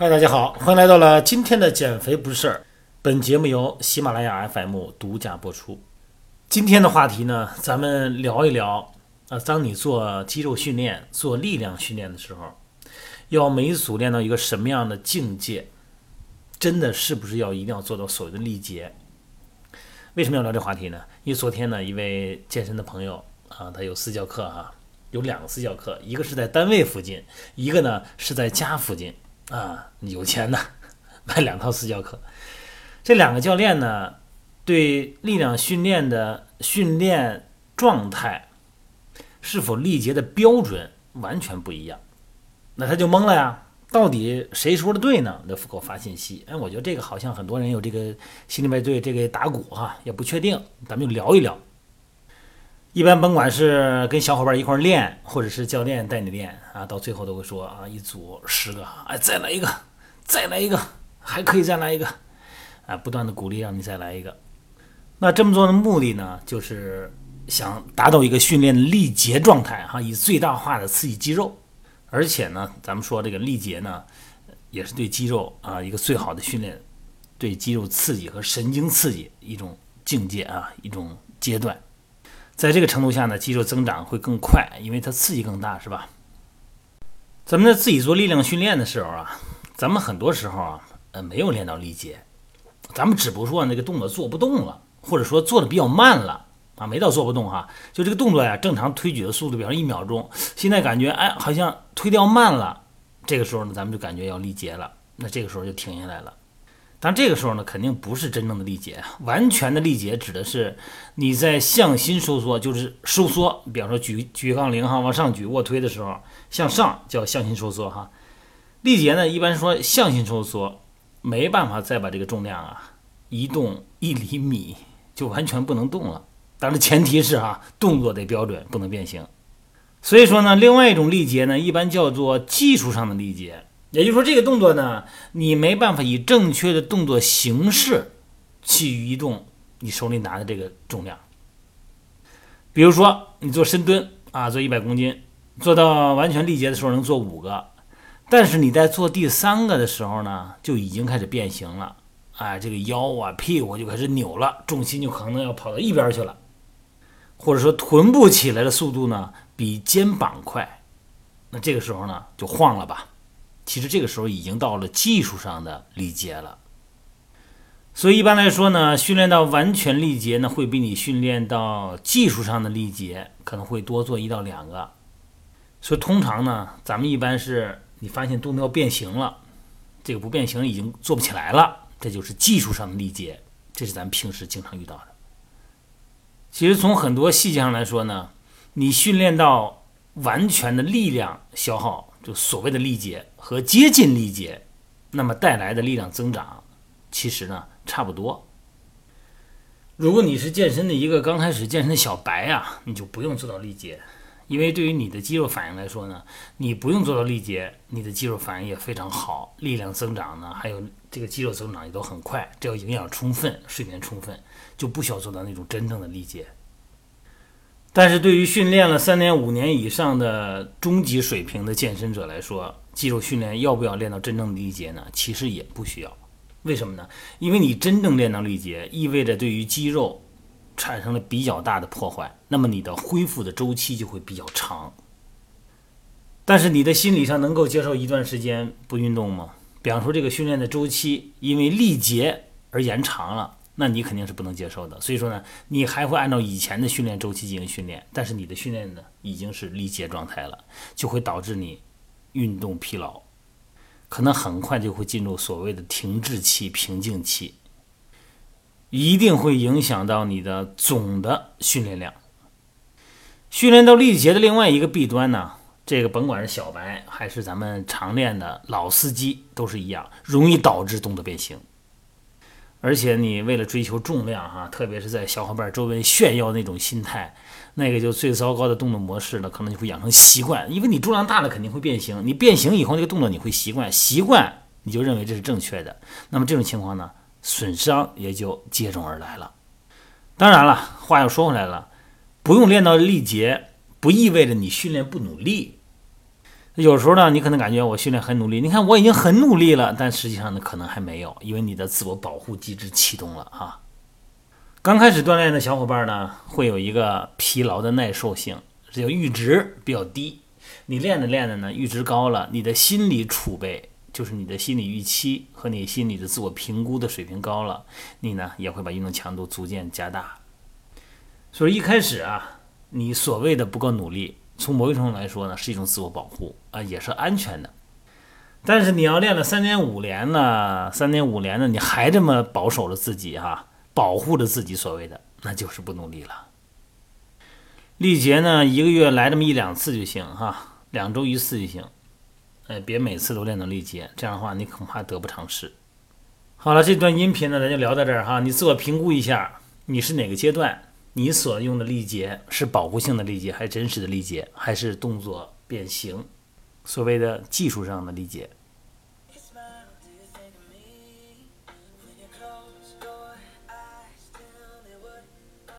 嗨，大家好，欢迎来到了今天的减肥不是事儿。本节目由喜马拉雅 FM 独家播出。今天的话题呢，咱们聊一聊啊，当你做肌肉训练、做力量训练的时候，要每组练到一个什么样的境界？真的是不是要一定要做到所谓的力竭？为什么要聊这话题呢？因为昨天呢，一位健身的朋友啊，他有私教课哈，有两个私教课，一个是在单位附近，一个呢是在家附近。啊，有钱的买两套私教课，这两个教练呢，对力量训练的训练状态是否力竭的标准完全不一样，那他就懵了呀，到底谁说的对呢？那给我发信息，哎，我觉得这个好像很多人有这个心里面对这个打鼓哈也不确定，咱们就聊一聊。一般甭管是跟小伙伴一块练，或者是教练带你练啊，到最后都会说啊，一组十个，哎，再来一个，再来一个，还可以再来一个，啊，不断的鼓励让你再来一个。那这么做的目的呢，就是想达到一个训练的力竭状态哈，以最大化的刺激肌肉。而且呢，咱们说这个力竭呢，也是对肌肉啊一个最好的训练，对肌肉刺激和神经刺激一种境界啊，一种阶段。在这个程度下呢，肌肉增长会更快，因为它刺激更大，是吧？咱们在自己做力量训练的时候啊，咱们很多时候啊，呃，没有练到力竭，咱们只不过那个动作做不动了，或者说做的比较慢了啊，没到做不动哈，就这个动作呀，正常推举的速度，比方一秒钟，现在感觉哎，好像推掉慢了，这个时候呢，咱们就感觉要力竭了，那这个时候就停下来了。但这个时候呢，肯定不是真正的力竭啊，完全的力竭指的是你在向心收缩，就是收缩。比方说举举杠铃哈，往上举卧推的时候，向上叫向心收缩哈。力竭呢，一般说向心收缩，没办法再把这个重量啊移动一厘米，就完全不能动了。但是前提是哈，动作得标准，不能变形。所以说呢，另外一种力竭呢，一般叫做技术上的力竭。也就是说，这个动作呢，你没办法以正确的动作形式去移动你手里拿的这个重量。比如说，你做深蹲啊，做一百公斤，做到完全力竭的时候能做五个，但是你在做第三个的时候呢，就已经开始变形了，哎，这个腰啊、屁股就开始扭了，重心就可能要跑到一边去了，或者说臀部起来的速度呢比肩膀快，那这个时候呢就晃了吧。其实这个时候已经到了技术上的力竭了，所以一般来说呢，训练到完全力竭呢，会比你训练到技术上的力竭可能会多做一到两个。所以通常呢，咱们一般是你发现动作要变形了，这个不变形已经做不起来了，这就是技术上的力竭，这是咱们平时经常遇到的。其实从很多细节上来说呢，你训练到完全的力量消耗。就所谓的力竭和接近力竭，那么带来的力量增长，其实呢差不多。如果你是健身的一个刚开始健身的小白啊，你就不用做到力竭，因为对于你的肌肉反应来说呢，你不用做到力竭，你的肌肉反应也非常好，力量增长呢，还有这个肌肉增长也都很快，只要营养充分、睡眠充分，就不需要做到那种真正的力竭。但是对于训练了三年五年以上的中级水平的健身者来说，肌肉训练要不要练到真正的力竭呢？其实也不需要。为什么呢？因为你真正练到力竭，意味着对于肌肉产生了比较大的破坏，那么你的恢复的周期就会比较长。但是你的心理上能够接受一段时间不运动吗？比方说这个训练的周期因为力竭而延长了。那你肯定是不能接受的，所以说呢，你还会按照以前的训练周期进行训练，但是你的训练呢已经是力竭状态了，就会导致你运动疲劳，可能很快就会进入所谓的停滞期、平静期，一定会影响到你的总的训练量。训练到力竭的另外一个弊端呢，这个甭管是小白还是咱们常练的老司机都是一样，容易导致动作变形。而且你为了追求重量哈，特别是在小伙伴周围炫耀那种心态，那个就最糟糕的动作模式了，可能就会养成习惯。因为你重量大了肯定会变形，你变形以后那个动作你会习惯，习惯你就认为这是正确的。那么这种情况呢，损伤也就接踵而来了。当然了，话又说回来了，不用练到力竭，不意味着你训练不努力。有时候呢，你可能感觉我训练很努力，你看我已经很努力了，但实际上呢，可能还没有，因为你的自我保护机制启动了啊。刚开始锻炼的小伙伴呢，会有一个疲劳的耐受性，这叫阈值比较低。你练着练着呢，阈值高了，你的心理储备，就是你的心理预期和你心理的自我评估的水平高了，你呢也会把运动强度逐渐加大。所以一开始啊，你所谓的不够努力。从某种程度来说呢，是一种自我保护啊，也是安全的。但是你要练了三年五年呢，三年五年呢，你还这么保守着自己哈，保护着自己，所谓的那就是不努力了。力竭呢，一个月来这么一两次就行哈，两周一次就行。哎，别每次都练到力竭，这样的话你恐怕得不偿失。好了，这段音频呢，咱就聊到这儿哈，你自我评估一下，你是哪个阶段？你所用的力竭是保护性的力竭，还是真实的力竭，还是动作变形？所谓的技术上的力竭？